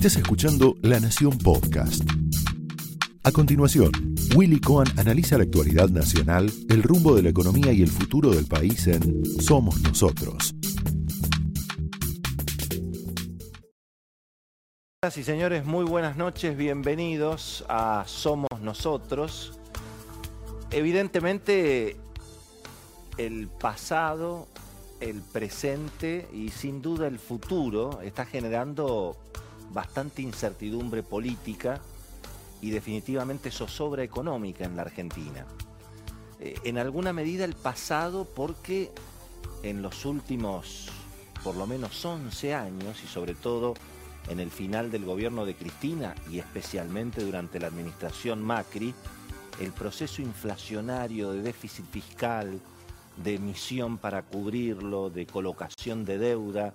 Estás escuchando La Nación Podcast. A continuación, Willy Cohen analiza la actualidad nacional, el rumbo de la economía y el futuro del país en Somos Nosotros. Señoras y señores, muy buenas noches, bienvenidos a Somos Nosotros. Evidentemente, el pasado, el presente y sin duda el futuro está generando bastante incertidumbre política y definitivamente zozobra económica en la Argentina. Eh, en alguna medida el pasado porque en los últimos por lo menos 11 años y sobre todo en el final del gobierno de Cristina y especialmente durante la administración Macri, el proceso inflacionario de déficit fiscal, de emisión para cubrirlo, de colocación de deuda,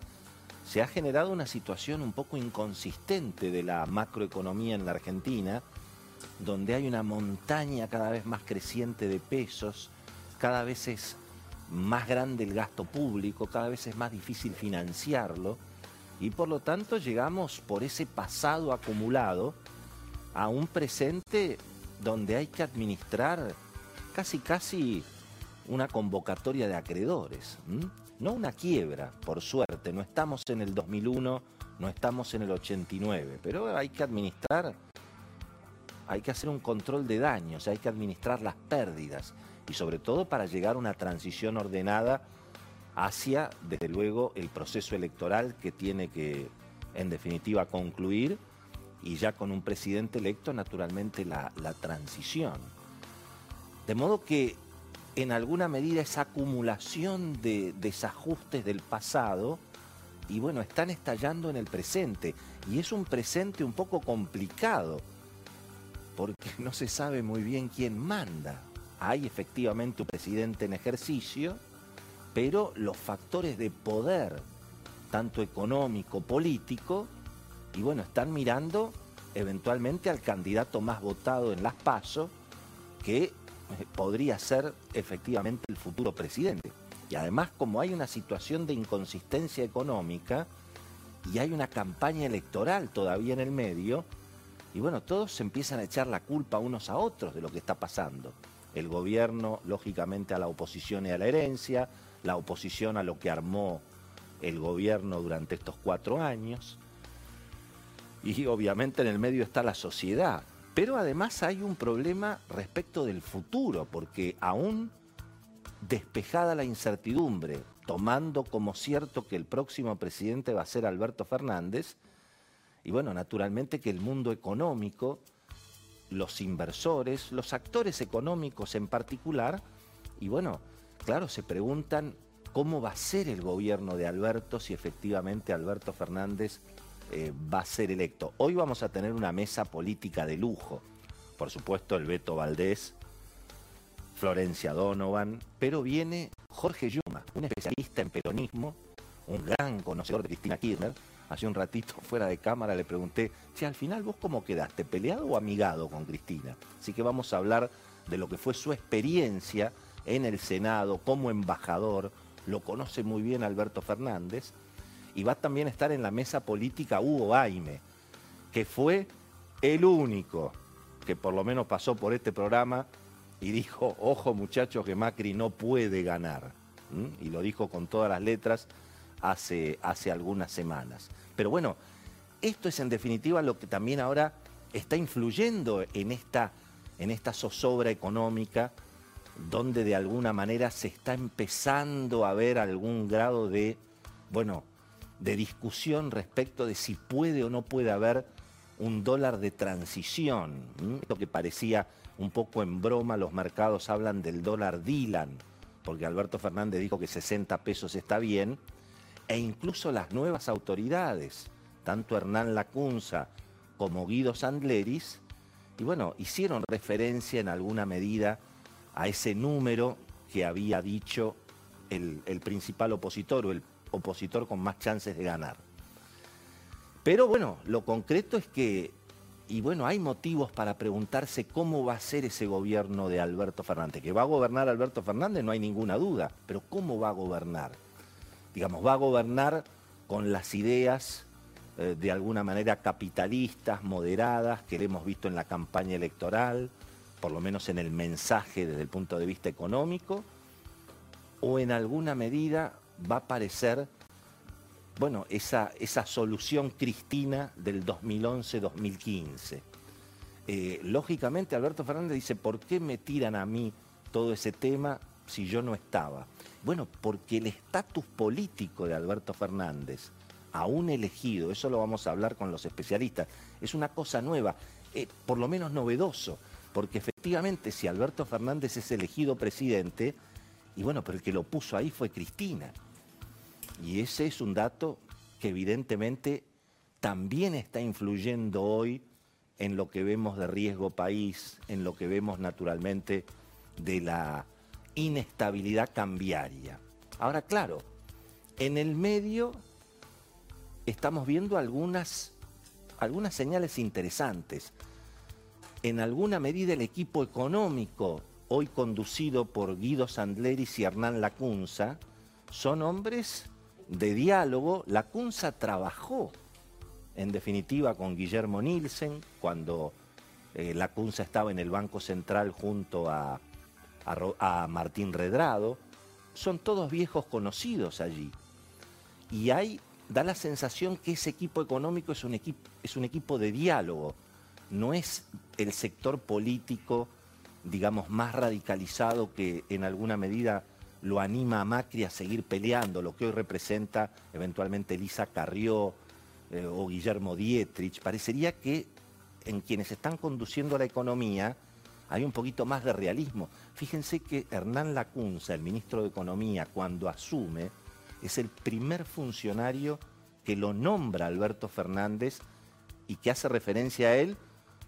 se ha generado una situación un poco inconsistente de la macroeconomía en la Argentina, donde hay una montaña cada vez más creciente de pesos, cada vez es más grande el gasto público, cada vez es más difícil financiarlo y por lo tanto llegamos por ese pasado acumulado a un presente donde hay que administrar casi casi una convocatoria de acreedores no una quiebra, por suerte, no estamos en el 2001, no estamos en el 89, pero hay que administrar, hay que hacer un control de daños, hay que administrar las pérdidas. Y sobre todo para llegar a una transición ordenada hacia, desde luego, el proceso electoral que tiene que, en definitiva, concluir. Y ya con un presidente electo, naturalmente, la, la transición. De modo que en alguna medida esa acumulación de desajustes del pasado y bueno, están estallando en el presente. Y es un presente un poco complicado, porque no se sabe muy bien quién manda. Hay efectivamente un presidente en ejercicio, pero los factores de poder, tanto económico, político, y bueno, están mirando eventualmente al candidato más votado en las PASO, que podría ser efectivamente el futuro presidente. Y además, como hay una situación de inconsistencia económica y hay una campaña electoral todavía en el medio, y bueno, todos se empiezan a echar la culpa unos a otros de lo que está pasando. El gobierno, lógicamente, a la oposición y a la herencia, la oposición a lo que armó el gobierno durante estos cuatro años, y obviamente en el medio está la sociedad, pero además hay un problema respecto del futuro, porque aún despejada la incertidumbre, tomando como cierto que el próximo presidente va a ser Alberto Fernández, y bueno, naturalmente que el mundo económico, los inversores, los actores económicos en particular, y bueno, claro, se preguntan cómo va a ser el gobierno de Alberto si efectivamente Alberto Fernández eh, va a ser electo. Hoy vamos a tener una mesa política de lujo. Por supuesto, el Beto Valdés, Florencia Donovan, pero viene Jorge Yuma, un especialista en peronismo, un gran conocedor de Cristina Kirchner. Hace un ratito fuera de cámara le pregunté, si al final vos cómo quedaste, peleado o amigado con Cristina. Así que vamos a hablar de lo que fue su experiencia en el Senado como embajador. Lo conoce muy bien Alberto Fernández y va también a estar en la mesa política Hugo Aime, que fue el único que por lo menos pasó por este programa y dijo, ojo muchachos que Macri no puede ganar. Y lo dijo con todas las letras hace, hace algunas semanas. Pero bueno, esto es en definitiva lo que también ahora está influyendo en esta, en esta zozobra económica, donde de alguna manera se está empezando a ver algún grado de, bueno, de discusión respecto de si puede o no puede haber un dólar de transición. Lo que parecía un poco en broma, los mercados hablan del dólar Dylan, porque Alberto Fernández dijo que 60 pesos está bien, e incluso las nuevas autoridades, tanto Hernán Lacunza como Guido Sandleris, y bueno, hicieron referencia en alguna medida a ese número que había dicho el, el principal opositor o el opositor con más chances de ganar. Pero bueno, lo concreto es que, y bueno, hay motivos para preguntarse cómo va a ser ese gobierno de Alberto Fernández. Que va a gobernar Alberto Fernández, no hay ninguna duda, pero ¿cómo va a gobernar? Digamos, va a gobernar con las ideas eh, de alguna manera capitalistas, moderadas, que le hemos visto en la campaña electoral, por lo menos en el mensaje desde el punto de vista económico, o en alguna medida va a aparecer, bueno, esa, esa solución cristina del 2011-2015. Eh, lógicamente Alberto Fernández dice, ¿por qué me tiran a mí todo ese tema si yo no estaba? Bueno, porque el estatus político de Alberto Fernández, aún elegido, eso lo vamos a hablar con los especialistas, es una cosa nueva, eh, por lo menos novedoso, porque efectivamente si Alberto Fernández es elegido presidente, y bueno, pero el que lo puso ahí fue Cristina. Y ese es un dato que evidentemente también está influyendo hoy en lo que vemos de riesgo país, en lo que vemos naturalmente de la inestabilidad cambiaria. Ahora, claro, en el medio estamos viendo algunas, algunas señales interesantes. En alguna medida el equipo económico, hoy conducido por Guido Sandleris y Hernán Lacunza, son hombres de diálogo. Lacunza trabajó, en definitiva, con Guillermo Nielsen, cuando eh, Lacunza estaba en el Banco Central junto a, a Martín Redrado. Son todos viejos conocidos allí. Y hay da la sensación que ese equipo económico es un es un equipo de diálogo, no es el sector político, digamos, más radicalizado que en alguna medida lo anima a Macri a seguir peleando, lo que hoy representa eventualmente Elisa Carrió eh, o Guillermo Dietrich. Parecería que en quienes están conduciendo la economía hay un poquito más de realismo. Fíjense que Hernán Lacunza, el ministro de Economía, cuando asume, es el primer funcionario que lo nombra Alberto Fernández y que hace referencia a él,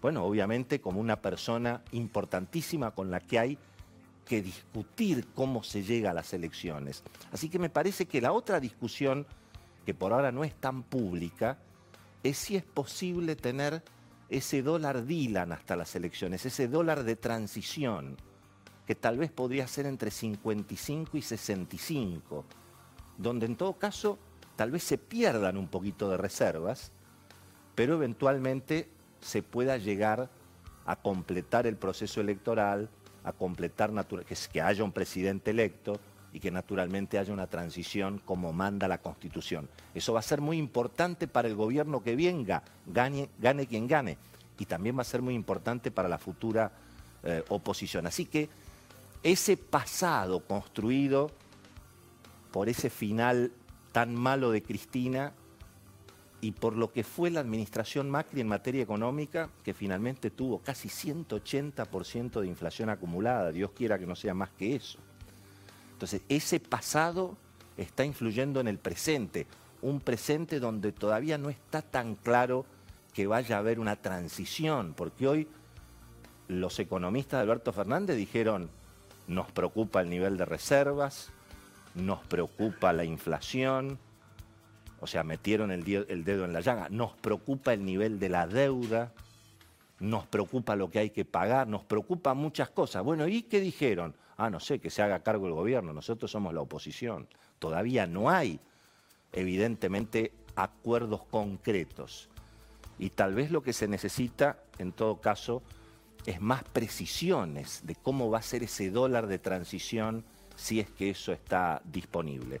bueno, obviamente como una persona importantísima con la que hay que discutir cómo se llega a las elecciones. Así que me parece que la otra discusión, que por ahora no es tan pública, es si es posible tener ese dólar Dylan hasta las elecciones, ese dólar de transición, que tal vez podría ser entre 55 y 65 donde en todo caso tal vez se pierdan un poquito de reservas, pero eventualmente se pueda llegar a completar el proceso electoral, a completar que, que haya un presidente electo y que naturalmente haya una transición como manda la Constitución. Eso va a ser muy importante para el gobierno que venga, gane, quien gane, y también va a ser muy importante para la futura eh, oposición. Así que ese pasado construido por ese final tan malo de Cristina y por lo que fue la administración Macri en materia económica, que finalmente tuvo casi 180% de inflación acumulada, Dios quiera que no sea más que eso. Entonces, ese pasado está influyendo en el presente, un presente donde todavía no está tan claro que vaya a haber una transición, porque hoy los economistas de Alberto Fernández dijeron, nos preocupa el nivel de reservas, nos preocupa la inflación, o sea, metieron el, dedo en la llaga, nos preocupa el nivel de la deuda, nos preocupa lo que hay que pagar, nos preocupa muchas cosas. Bueno, ¿y qué dijeron? Ah, no sé, que se haga cargo el gobierno, nosotros somos la oposición. Todavía no hay, evidentemente, acuerdos concretos. Y tal vez lo que se necesita, en todo caso, es más precisiones de cómo va a ser ese dólar de transición si es que eso está disponible.